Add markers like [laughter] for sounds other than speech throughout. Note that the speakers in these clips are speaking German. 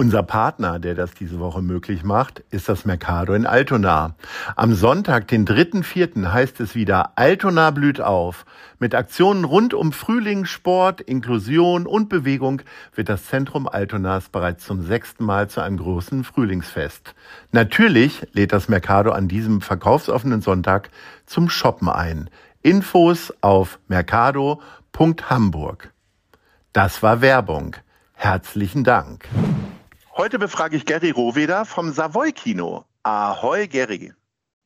Unser Partner, der das diese Woche möglich macht, ist das Mercado in Altona. Am Sonntag, den 3.4., heißt es wieder Altona blüht auf. Mit Aktionen rund um Frühling, Sport, Inklusion und Bewegung wird das Zentrum Altonas bereits zum sechsten Mal zu einem großen Frühlingsfest. Natürlich lädt das Mercado an diesem verkaufsoffenen Sonntag zum Shoppen ein. Infos auf mercado.hamburg. Das war Werbung. Herzlichen Dank. Heute befrage ich Gary Rohweder vom Savoy Kino. Ahoi, Gary.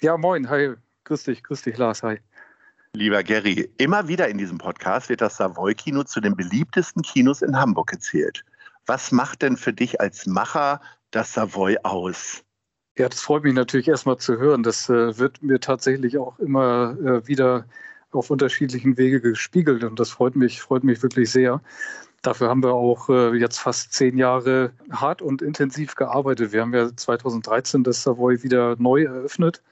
Ja, moin. Hi. Grüß dich. Grüß dich, Lars. Hi. Lieber Gary, immer wieder in diesem Podcast wird das Savoy Kino zu den beliebtesten Kinos in Hamburg gezählt. Was macht denn für dich als Macher das Savoy aus? Ja, das freut mich natürlich erstmal zu hören. Das äh, wird mir tatsächlich auch immer äh, wieder auf unterschiedlichen Wege gespiegelt und das freut mich, freut mich wirklich sehr. Dafür haben wir auch äh, jetzt fast zehn Jahre hart und intensiv gearbeitet. Wir haben ja 2013 das Savoy wieder neu eröffnet.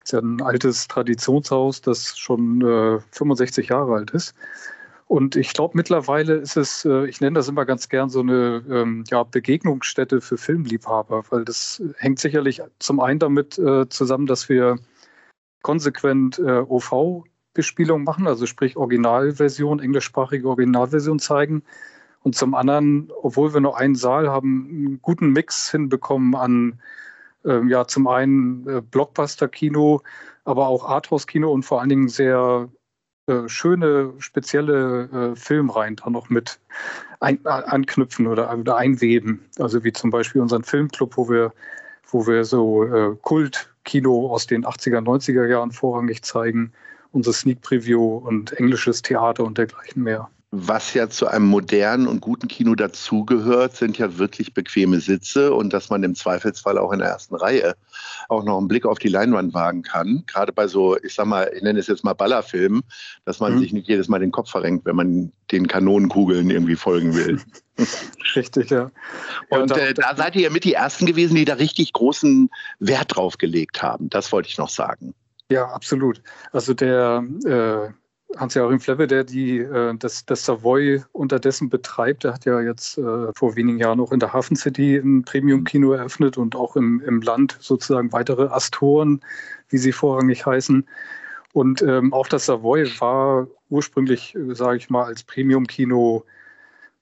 Das ist ja ein altes Traditionshaus, das schon äh, 65 Jahre alt ist. Und ich glaube, mittlerweile ist es, äh, ich nenne das immer ganz gern so eine ähm, ja, Begegnungsstätte für Filmliebhaber, weil das hängt sicherlich zum einen damit äh, zusammen, dass wir konsequent äh, OV-Bespielung machen, also sprich Originalversion, englischsprachige Originalversion zeigen und zum anderen, obwohl wir nur einen Saal haben, einen guten Mix hinbekommen an, äh, ja, zum einen äh, Blockbuster-Kino, aber auch Arthouse-Kino und vor allen Dingen sehr äh, schöne, spezielle äh, Filmreihen da noch mit ein, anknüpfen oder, oder einweben. Also wie zum Beispiel unseren Filmclub, wo wir, wo wir so äh, Kult-Kino aus den 80er, 90er Jahren vorrangig zeigen, unser Sneak Preview und englisches Theater und dergleichen mehr was ja zu einem modernen und guten Kino dazugehört, sind ja wirklich bequeme Sitze und dass man im Zweifelsfall auch in der ersten Reihe auch noch einen Blick auf die Leinwand wagen kann. Gerade bei so, ich sag mal, ich nenne es jetzt mal Ballerfilmen, dass man mhm. sich nicht jedes Mal den Kopf verrenkt, wenn man den Kanonenkugeln irgendwie folgen will. [laughs] Richtig, ja. Und ja, äh, da seid ihr ja mit die Ersten gewesen, die da richtig großen Wert drauf gelegt haben. Das wollte ich noch sagen. Ja, absolut. Also der äh, Hans-Joachim Flebbe, der die, äh, das, das Savoy unterdessen betreibt, der hat ja jetzt äh, vor wenigen Jahren auch in der Hafen City ein Premium-Kino eröffnet und auch im, im Land sozusagen weitere Astoren, wie sie vorrangig heißen. Und ähm, auch das Savoy war ursprünglich, äh, sage ich mal, als Premium-Kino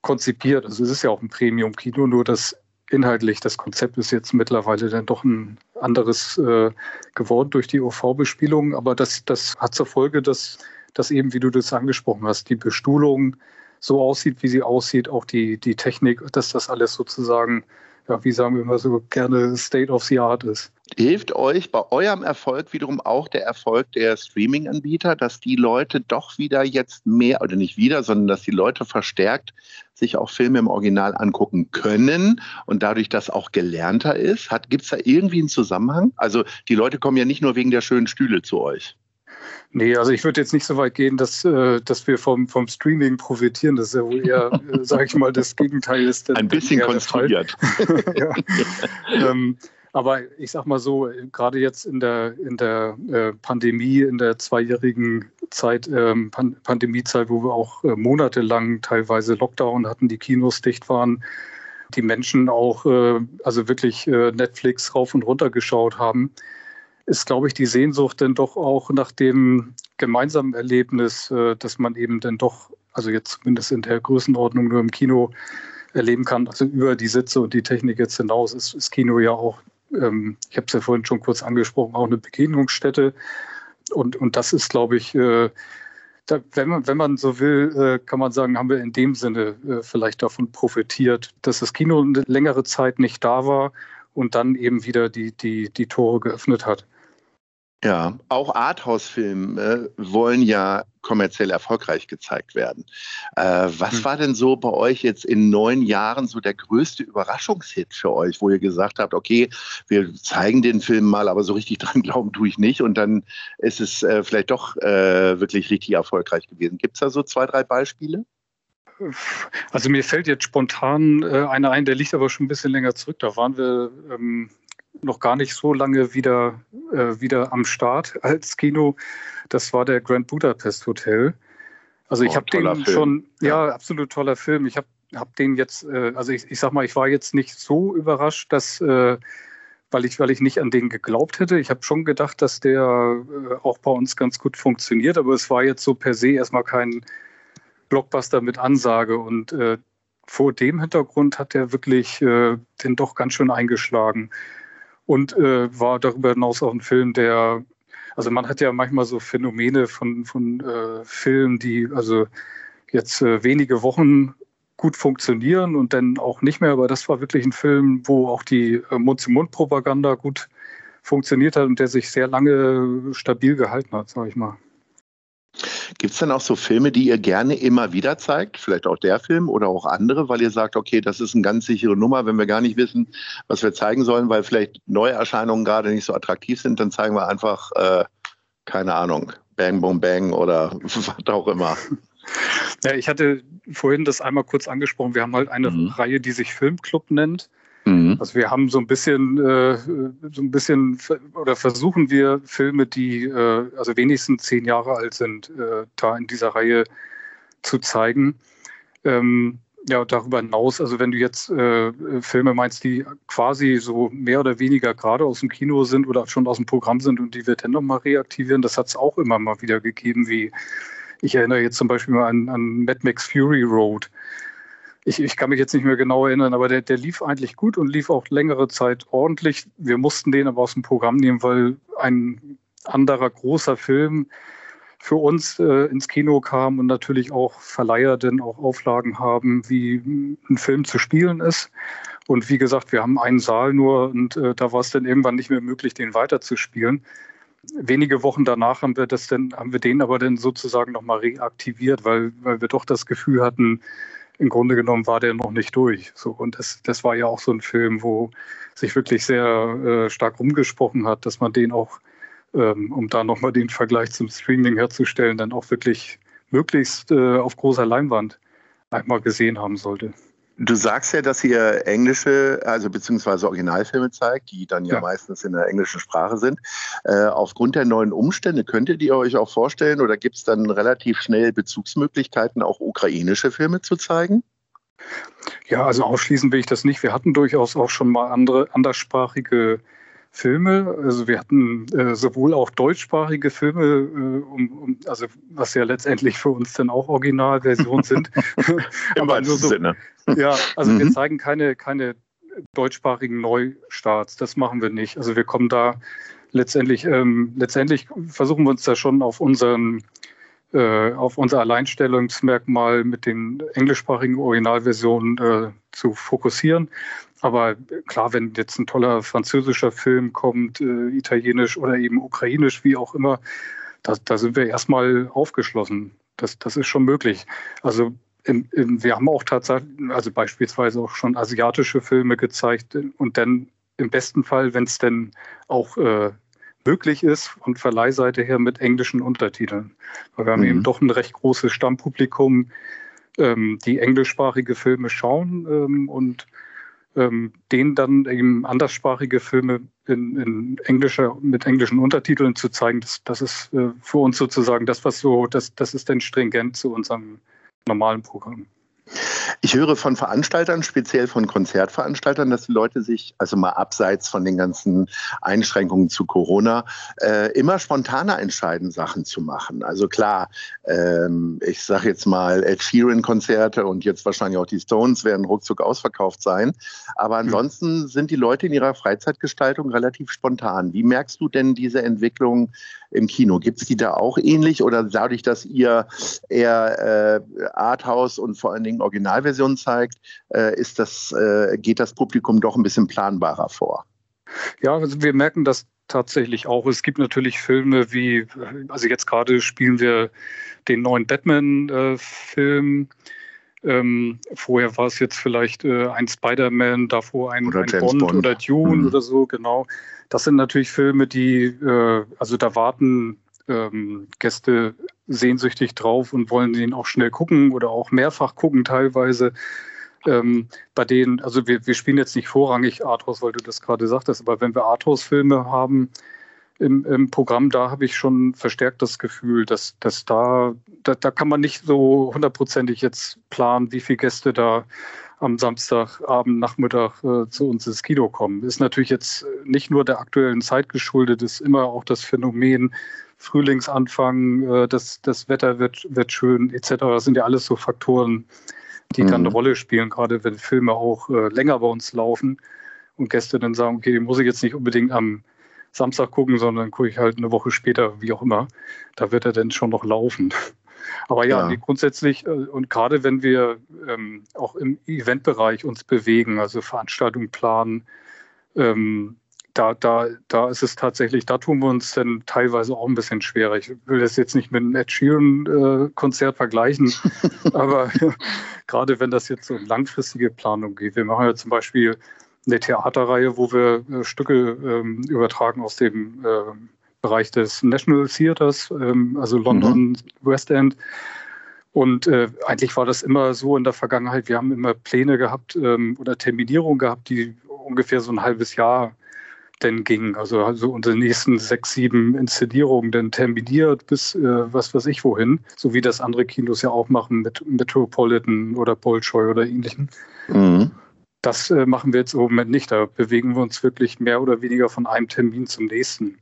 konzipiert. Also es ist ja auch ein Premium-Kino, nur das inhaltlich, das Konzept ist jetzt mittlerweile dann doch ein anderes äh, geworden durch die OV-Bespielung. Aber das, das hat zur Folge, dass dass eben, wie du das angesprochen hast, die Bestuhlung so aussieht, wie sie aussieht, auch die, die Technik, dass das alles sozusagen, ja, wie sagen wir immer so gerne, State of the Art ist. Hilft euch bei eurem Erfolg wiederum auch der Erfolg der Streaming-Anbieter, dass die Leute doch wieder jetzt mehr, oder nicht wieder, sondern dass die Leute verstärkt sich auch Filme im Original angucken können und dadurch das auch gelernter ist? Gibt es da irgendwie einen Zusammenhang? Also die Leute kommen ja nicht nur wegen der schönen Stühle zu euch. Nee, also ich würde jetzt nicht so weit gehen, dass, äh, dass wir vom, vom Streaming profitieren. Das ist ja wohl eher, [laughs] äh, sage ich mal, das Gegenteil ist. Ein bisschen konstruiert. [laughs] ja. ähm, aber ich sag mal so, gerade jetzt in der, in der äh, Pandemie, in der zweijährigen Zeit, ähm, Pan Pandemiezeit, wo wir auch äh, monatelang teilweise Lockdown hatten, die Kinos dicht waren, die Menschen auch äh, also wirklich äh, Netflix rauf und runter geschaut haben, ist, glaube ich, die Sehnsucht dann doch auch nach dem gemeinsamen Erlebnis, äh, dass man eben dann doch, also jetzt zumindest in der Größenordnung nur im Kino erleben kann. Also über die Sitze und die Technik jetzt hinaus ist, ist Kino ja auch, ähm, ich habe es ja vorhin schon kurz angesprochen, auch eine Begegnungsstätte. Und, und das ist, glaube ich, äh, da, wenn, man, wenn man so will, äh, kann man sagen, haben wir in dem Sinne äh, vielleicht davon profitiert, dass das Kino eine längere Zeit nicht da war und dann eben wieder die, die, die Tore geöffnet hat. Ja, auch Arthouse-Filme wollen ja kommerziell erfolgreich gezeigt werden. Äh, was hm. war denn so bei euch jetzt in neun Jahren so der größte Überraschungshit für euch, wo ihr gesagt habt, okay, wir zeigen den Film mal, aber so richtig [laughs] dran glauben tue ich nicht und dann ist es äh, vielleicht doch äh, wirklich richtig erfolgreich gewesen. Gibt es da so zwei, drei Beispiele? Also mir fällt jetzt spontan äh, einer ein, der liegt aber schon ein bisschen länger zurück. Da waren wir ähm, noch gar nicht so lange wieder, äh, wieder am Start als Kino. Das war der Grand Budapest Hotel. Also oh, ich habe den Film. schon, ja, ja, absolut toller Film. Ich habe hab den jetzt, äh, also ich, ich sag mal, ich war jetzt nicht so überrascht, dass, äh, weil, ich, weil ich nicht an den geglaubt hätte. Ich habe schon gedacht, dass der äh, auch bei uns ganz gut funktioniert, aber es war jetzt so per se erstmal kein Blockbuster mit Ansage und äh, vor dem Hintergrund hat er wirklich äh, den doch ganz schön eingeschlagen und äh, war darüber hinaus auch ein Film, der, also man hat ja manchmal so Phänomene von, von äh, Filmen, die also jetzt äh, wenige Wochen gut funktionieren und dann auch nicht mehr, aber das war wirklich ein Film, wo auch die äh, Mund-zu-Mund-Propaganda gut funktioniert hat und der sich sehr lange stabil gehalten hat, sage ich mal. Gibt es dann auch so Filme, die ihr gerne immer wieder zeigt? Vielleicht auch der Film oder auch andere, weil ihr sagt, okay, das ist eine ganz sichere Nummer, wenn wir gar nicht wissen, was wir zeigen sollen, weil vielleicht Neuerscheinungen gerade nicht so attraktiv sind, dann zeigen wir einfach, äh, keine Ahnung, Bang, Boom, Bang oder [laughs] was auch immer. Ja, ich hatte vorhin das einmal kurz angesprochen. Wir haben halt eine mhm. Reihe, die sich Filmclub nennt. Mhm. Also wir haben so ein bisschen, äh, so ein bisschen oder versuchen wir Filme, die äh, also wenigstens zehn Jahre alt sind, äh, da in dieser Reihe zu zeigen. Ähm, ja, darüber hinaus, also wenn du jetzt äh, Filme meinst, die quasi so mehr oder weniger gerade aus dem Kino sind oder schon aus dem Programm sind und die wir dann nochmal reaktivieren, das hat es auch immer mal wieder gegeben, wie ich erinnere jetzt zum Beispiel mal an, an Mad Max Fury Road ich, ich kann mich jetzt nicht mehr genau erinnern, aber der, der lief eigentlich gut und lief auch längere Zeit ordentlich. Wir mussten den aber aus dem Programm nehmen, weil ein anderer großer Film für uns äh, ins Kino kam und natürlich auch Verleiher denn auch Auflagen haben, wie ein Film zu spielen ist. Und wie gesagt, wir haben einen Saal nur und äh, da war es dann irgendwann nicht mehr möglich, den weiterzuspielen. Wenige Wochen danach haben wir das dann, haben wir den aber dann sozusagen nochmal reaktiviert, weil, weil wir doch das Gefühl hatten, im Grunde genommen war der noch nicht durch. So, und das, das war ja auch so ein Film, wo sich wirklich sehr äh, stark rumgesprochen hat, dass man den auch, ähm, um da nochmal den Vergleich zum Streaming herzustellen, dann auch wirklich möglichst äh, auf großer Leinwand einmal gesehen haben sollte. Du sagst ja, dass ihr englische, also beziehungsweise Originalfilme zeigt, die dann ja, ja. meistens in der englischen Sprache sind. Äh, aufgrund der neuen Umstände könntet ihr euch auch vorstellen oder gibt es dann relativ schnell Bezugsmöglichkeiten, auch ukrainische Filme zu zeigen? Ja, also ausschließen will ich das nicht. Wir hatten durchaus auch schon mal andere anderssprachige Filme. Also wir hatten äh, sowohl auch deutschsprachige Filme, äh, um, um, also was ja letztendlich für uns dann auch Originalversionen sind. [laughs] [laughs] Im Aber so, Sinne. Ja, also mhm. wir zeigen keine, keine deutschsprachigen Neustarts. Das machen wir nicht. Also wir kommen da letztendlich, ähm, letztendlich versuchen wir uns da schon auf unseren äh, auf unser Alleinstellungsmerkmal mit den englischsprachigen Originalversionen äh, zu fokussieren. Aber klar, wenn jetzt ein toller französischer Film kommt, äh, italienisch oder eben ukrainisch, wie auch immer, da, da sind wir erstmal aufgeschlossen. Das, das ist schon möglich. Also im, im, wir haben auch tatsächlich, also beispielsweise auch schon asiatische Filme gezeigt und dann im besten Fall, wenn es denn auch äh, möglich ist, von Verleihseite her mit englischen Untertiteln. Weil wir haben mhm. eben doch ein recht großes Stammpublikum, ähm, die englischsprachige Filme schauen ähm, und ähm, denen dann eben anderssprachige Filme in, in englischer, mit englischen Untertiteln zu zeigen, das, das ist äh, für uns sozusagen das, was so, das, das ist dann stringent zu unserem normalen Programm. Ich höre von Veranstaltern, speziell von Konzertveranstaltern, dass die Leute sich, also mal abseits von den ganzen Einschränkungen zu Corona, äh, immer spontaner entscheiden, Sachen zu machen. Also klar, ähm, ich sage jetzt mal, Ed Sheeran-Konzerte und jetzt wahrscheinlich auch die Stones werden ruckzuck ausverkauft sein. Aber hm. ansonsten sind die Leute in ihrer Freizeitgestaltung relativ spontan. Wie merkst du denn diese Entwicklung im Kino? Gibt es die da auch ähnlich oder dadurch, dass ihr eher äh, Arthouse und vor allen Dingen Originalversion zeigt, äh, ist das, äh, geht das Publikum doch ein bisschen planbarer vor? Ja, also wir merken, dass tatsächlich auch. Es gibt natürlich Filme wie, also jetzt gerade spielen wir den neuen Batman-Film. Ähm, vorher war es jetzt vielleicht äh, ein Spider-Man, davor ein, Oder ein Bond, Bond. oder Dune Mhm. oder so, genau. Das sind natürlich Filme, die, äh, also da warten ähm, Gäste sehnsüchtig drauf und wollen den auch schnell gucken oder auch mehrfach gucken teilweise. Ähm, bei denen, also wir, wir spielen jetzt nicht vorrangig Arthouse, weil du das gerade sagtest, aber wenn wir Arthouse-Filme haben im, im Programm, da habe ich schon verstärkt das Gefühl, dass, dass da, da, da kann man nicht so hundertprozentig jetzt planen, wie viele Gäste da am Samstagabend, Nachmittag äh, zu uns ins Kino kommen. Ist natürlich jetzt nicht nur der aktuellen Zeit geschuldet, ist immer auch das Phänomen Frühlingsanfang, äh, das, das Wetter wird, wird schön etc. Das sind ja alles so Faktoren, die dann Mhm. eine Rolle spielen, gerade wenn Filme auch äh, länger bei uns laufen und Gäste dann sagen, okay, den muss ich jetzt nicht unbedingt am Samstag gucken, sondern gucke ich halt eine Woche später, wie auch immer. Da wird er dann schon noch laufen. Aber ja, Ja. Nee, grundsätzlich äh, und gerade wenn wir ähm, auch im Eventbereich uns bewegen, also Veranstaltungen planen, ähm, da, da, da ist es tatsächlich, da tun wir uns dann teilweise auch ein bisschen schwerer. Ich will das jetzt nicht mit einem Ed Sheeran-Konzert vergleichen, [laughs] aber [laughs] gerade wenn das jetzt so um langfristige Planung geht. Wir machen ja zum Beispiel eine Theaterreihe, wo wir äh, Stücke ähm, übertragen aus dem äh, Bereich des National Theaters, ähm, also London West End. Und äh, eigentlich war das immer so in der Vergangenheit. Wir haben immer Pläne gehabt ähm, oder Terminierungen gehabt, die ungefähr so ein halbes Jahr denn gingen. Also, also unsere nächsten sechs, sieben Inszenierungen dann terminiert bis äh, was weiß ich wohin. So wie das andere Kinos ja auch machen mit Metropolitan oder Bolshoi oder ähnlichen. Mhm. Das äh, machen wir jetzt im Moment nicht. Da bewegen wir uns wirklich mehr oder weniger von einem Termin zum nächsten.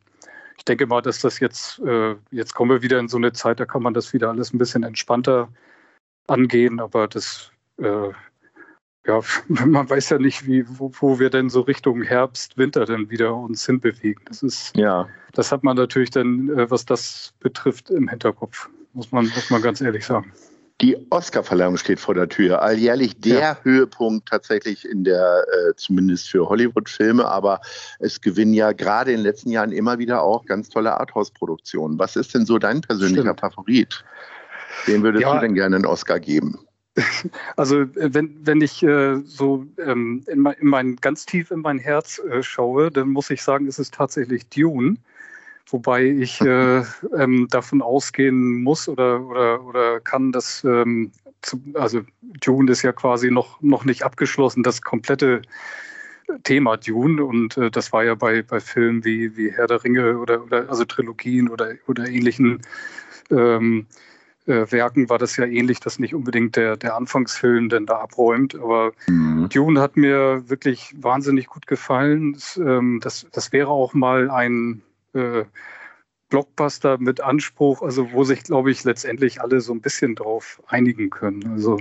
Ich denke mal, dass das jetzt, äh, jetzt kommen wir wieder in so eine Zeit, da kann man das wieder alles ein bisschen entspannter angehen, aber das, äh, ja, [laughs] man weiß ja nicht, wie, wo, wo wir denn so Richtung Herbst, Winter dann wieder uns hinbewegen. Das ist, Ja. das hat man natürlich dann, äh, was das betrifft, im Hinterkopf, muss man, muss man ganz ehrlich sagen. Die Oscarverleihung steht vor der Tür. Alljährlich der Ja. Höhepunkt tatsächlich in der, äh, zumindest für Hollywood-Filme, aber es gewinnen ja gerade in den letzten Jahren immer wieder auch ganz tolle Arthouse-Produktionen. Was ist denn so dein persönlicher Stimmt. Favorit? Wem würdest Ja. du denn gerne einen Oscar geben? [laughs] Also äh, wenn, wenn ich äh, so ähm, in, mein, in mein, ganz tief in mein Herz äh, schaue, dann muss ich sagen, ist es tatsächlich Dune. Wobei ich äh, ähm, davon ausgehen muss oder, oder, oder kann, dass ähm, zu, also Dune ist ja quasi noch, noch nicht abgeschlossen, das komplette Thema Dune. Und äh, das war ja bei, bei Filmen wie, wie Herr der Ringe oder, oder also Trilogien oder, oder ähnlichen ähm, äh, Werken war das ja ähnlich, dass nicht unbedingt der, der Anfangsfilm denn da abräumt. Aber Mhm. Dune hat mir wirklich wahnsinnig gut gefallen. Das, ähm, das, das wäre auch mal ein äh, Blockbuster mit Anspruch, also wo sich, glaube ich, letztendlich alle so ein bisschen drauf einigen können. Also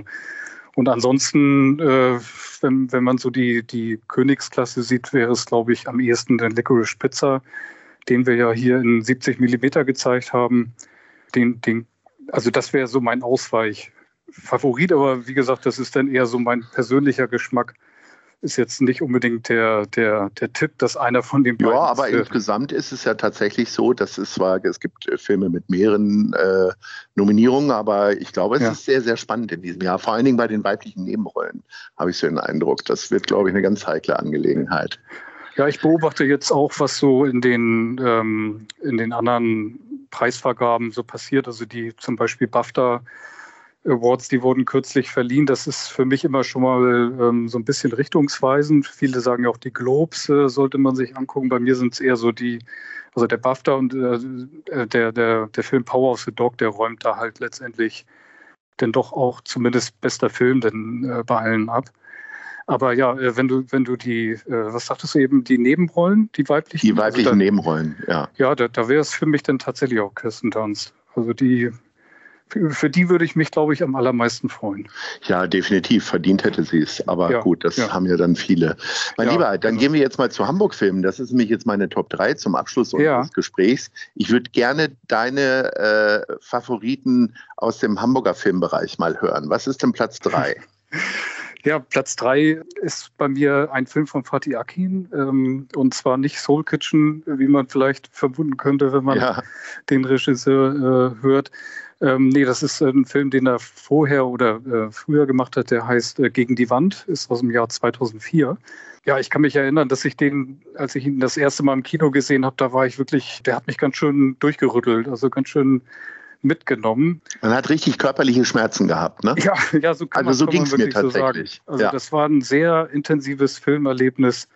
und ansonsten, äh, wenn, wenn man so die, die Königsklasse sieht, wäre es, glaube ich, am ehesten der Licorice Pizza, den wir ja hier in 70 Millimeter gezeigt haben. Den, den, also das wäre so mein Ausweichfavorit, aber wie gesagt, das ist dann eher so mein persönlicher Geschmack. Ist jetzt nicht unbedingt der, der, der Tipp, dass einer von den Ja, beiden aber ist, äh, insgesamt ist es ja tatsächlich so, dass es zwar, es gibt äh, Filme mit mehreren äh, Nominierungen, aber ich glaube, es Ja. ist sehr, sehr spannend in diesem Jahr. Vor allen Dingen bei den weiblichen Nebenrollen habe ich so den Eindruck. Das wird, glaube ich, eine ganz heikle Angelegenheit. Ja, ich beobachte jetzt auch, was so in den, ähm, in den anderen Preisvergaben so passiert. Also die zum Beispiel BAFTA Awards, die wurden kürzlich verliehen. Das ist für mich immer schon mal ähm, so ein bisschen richtungsweisend. Viele sagen ja auch, die Globes äh, sollte man sich angucken. Bei mir sind es eher so die, also der BAFTA und äh, der, der, der Film Power of the Dog, der räumt da halt letztendlich denn doch auch zumindest bester Film denn äh, bei allen ab. Aber ja, äh, wenn du, wenn du die, äh, was sagtest du eben, die Nebenrollen, die weiblichen? Die weiblichen also da, Nebenrollen, ja. Ja, da, da wäre es für mich dann tatsächlich auch Kirsten Dunst. Also die, für, für die würde ich mich, glaube ich, am allermeisten freuen. Ja, definitiv. Verdient hätte sie es. Aber Ja, gut, das ja. haben ja dann viele. Mein Ja, Lieber, dann also- gehen wir jetzt mal zu Hamburg-Filmen. Das ist nämlich jetzt meine Top 3 zum Abschluss unseres Gesprächs. Ich würde gerne deine äh, Favoriten aus dem Hamburger Filmbereich mal hören. Was ist denn Platz 3? [laughs] Ja, Platz drei ist bei mir ein Film von Fatih Akin ähm, und zwar nicht Soul Kitchen, wie man vielleicht vermuten könnte, wenn man ja. den Regisseur äh, hört. Ähm, nee, das ist ein Film, den er vorher oder äh, früher gemacht hat, der heißt äh, Gegen die Wand, ist aus dem Jahr 2004. Ja, ich kann mich erinnern, dass ich den, als ich ihn das erste Mal im Kino gesehen habe, da war ich wirklich, der hat mich ganz schön durchgerüttelt, also ganz schön mitgenommen. Man hat richtig körperliche Schmerzen gehabt, ne? Ja, ja so kann also man, so ging es mir tatsächlich. So also ja. das war ein sehr intensives Filmerlebnis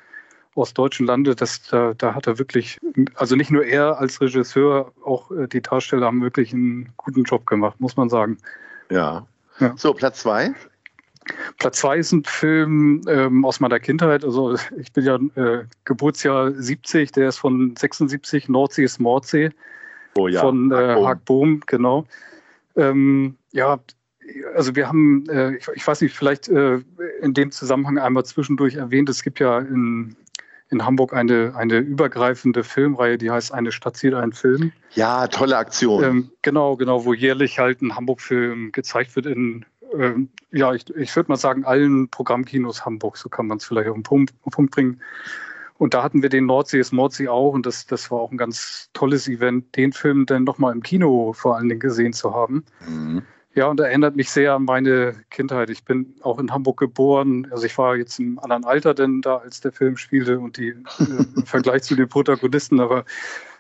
aus deutschen Lande. Das, da, da hat er wirklich, also nicht nur er als Regisseur, auch äh, die Darsteller haben wirklich einen guten Job gemacht, muss man sagen. Ja. ja. So, Platz zwei. Platz zwei ist ein Film ähm, aus meiner Kindheit. Also ich bin ja äh, Geburtsjahr 70, der ist von 76, Nordsee ist Mordsee. Oh ja, von äh, Haag Bohm, genau. Ähm, ja, also wir haben, äh, ich, ich, weiß nicht, vielleicht äh, in dem Zusammenhang einmal zwischendurch erwähnt, es gibt ja in, in Hamburg eine, eine übergreifende Filmreihe, die heißt Eine Stadt sieht einen Film. Ja, tolle Aktion. Ähm, genau, genau, wo jährlich halt ein Hamburg-Film gezeigt wird in, ähm, ja, ich, ich würde mal sagen, allen Programmkinos Hamburg, so kann man es vielleicht auf den Punkt, auf den Punkt bringen. Und da hatten wir den Nordsee ist Mordsee auch und das, das war auch ein ganz tolles Event, den Film dann nochmal im Kino vor allen Dingen gesehen zu haben. Mhm. Ja, und erinnert mich sehr an meine Kindheit. Ich bin auch in Hamburg geboren. Also ich war jetzt im anderen Alter denn da, als der Film spielte und die äh, im Vergleich zu den Protagonisten, aber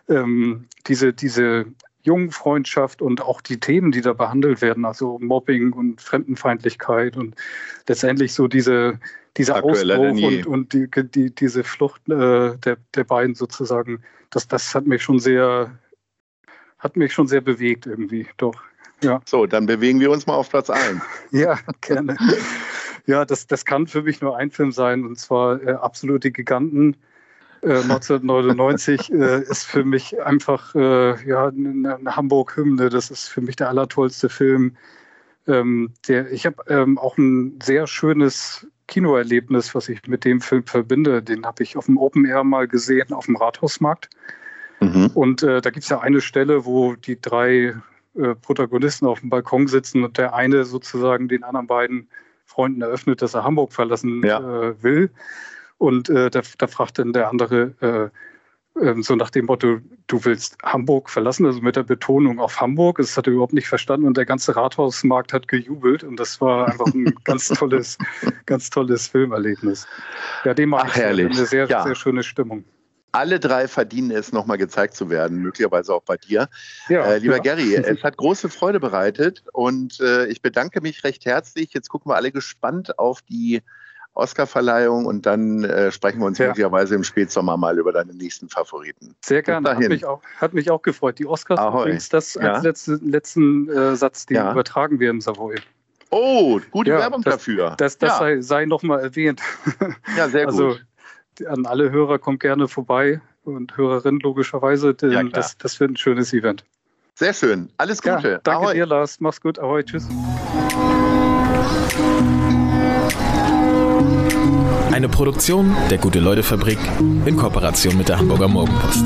ähm, diese, diese Jungfreundschaft und auch die Themen, die da behandelt werden, also Mobbing und Fremdenfeindlichkeit und letztendlich so diese, dieser Ausbruch und, und die, die, diese Flucht äh, der, der beiden sozusagen, das, das hat mich schon sehr, hat mich schon sehr bewegt irgendwie, doch. Ja. So, dann bewegen wir uns mal auf Platz 1. [laughs] ja, gerne. Ja, das, das kann für mich nur ein Film sein, und zwar äh, Absolute Giganten. Äh, 1999 äh, ist für mich einfach äh, ja, eine, eine Hamburg-Hymne. Das ist für mich der allertollste Film. Ähm, der, ich habe ähm, auch ein sehr schönes Kinoerlebnis, was ich mit dem Film verbinde. Den habe ich auf dem Open Air mal gesehen, auf dem Rathausmarkt. Mhm. Und äh, da gibt es ja eine Stelle, wo die drei äh, Protagonisten auf dem Balkon sitzen und der eine sozusagen den anderen beiden Freunden eröffnet, dass er Hamburg verlassen ja. äh, will. Und äh, da, da, fragt dann der andere äh, ähm, so nach dem Motto, du willst Hamburg verlassen, also mit der Betonung auf Hamburg. Das hat er überhaupt nicht verstanden und der ganze Rathausmarkt hat gejubelt und das war einfach ein [laughs] ganz tolles, ganz tolles Filmerlebnis. Ja, dem herrlich. eine sehr, ja. sehr schöne Stimmung alle drei verdienen es, nochmal gezeigt zu werden, möglicherweise auch bei dir. Ja, äh, lieber ja. Gary, [laughs] es hat große Freude bereitet und äh, ich bedanke mich recht herzlich. Jetzt gucken wir alle gespannt auf die Oscarverleihung und dann äh, sprechen wir uns ja. möglicherweise im Spätsommer mal über deine nächsten Favoriten. Sehr gerne, hat mich, auch, hat mich auch gefreut. Die Oscars Ahoi. übrigens, das ja. als letzte, letzten äh, Satz, den übertragen wir im Savoy. Oh, gute Werbung das, dafür. Das, das sei, sei nochmal erwähnt. Ja, sehr [laughs] also, gut an alle Hörer kommt gerne vorbei und Hörerinnen logischerweise, denn ja, das, das wird ein schönes Event. Sehr schön. Alles Gute. Ja, danke Ahoi. dir, Lars. Mach's gut. Ahoi. Tschüss. Eine Produktion der Gute-Leute-Fabrik in Kooperation mit der Hamburger Morgenpost.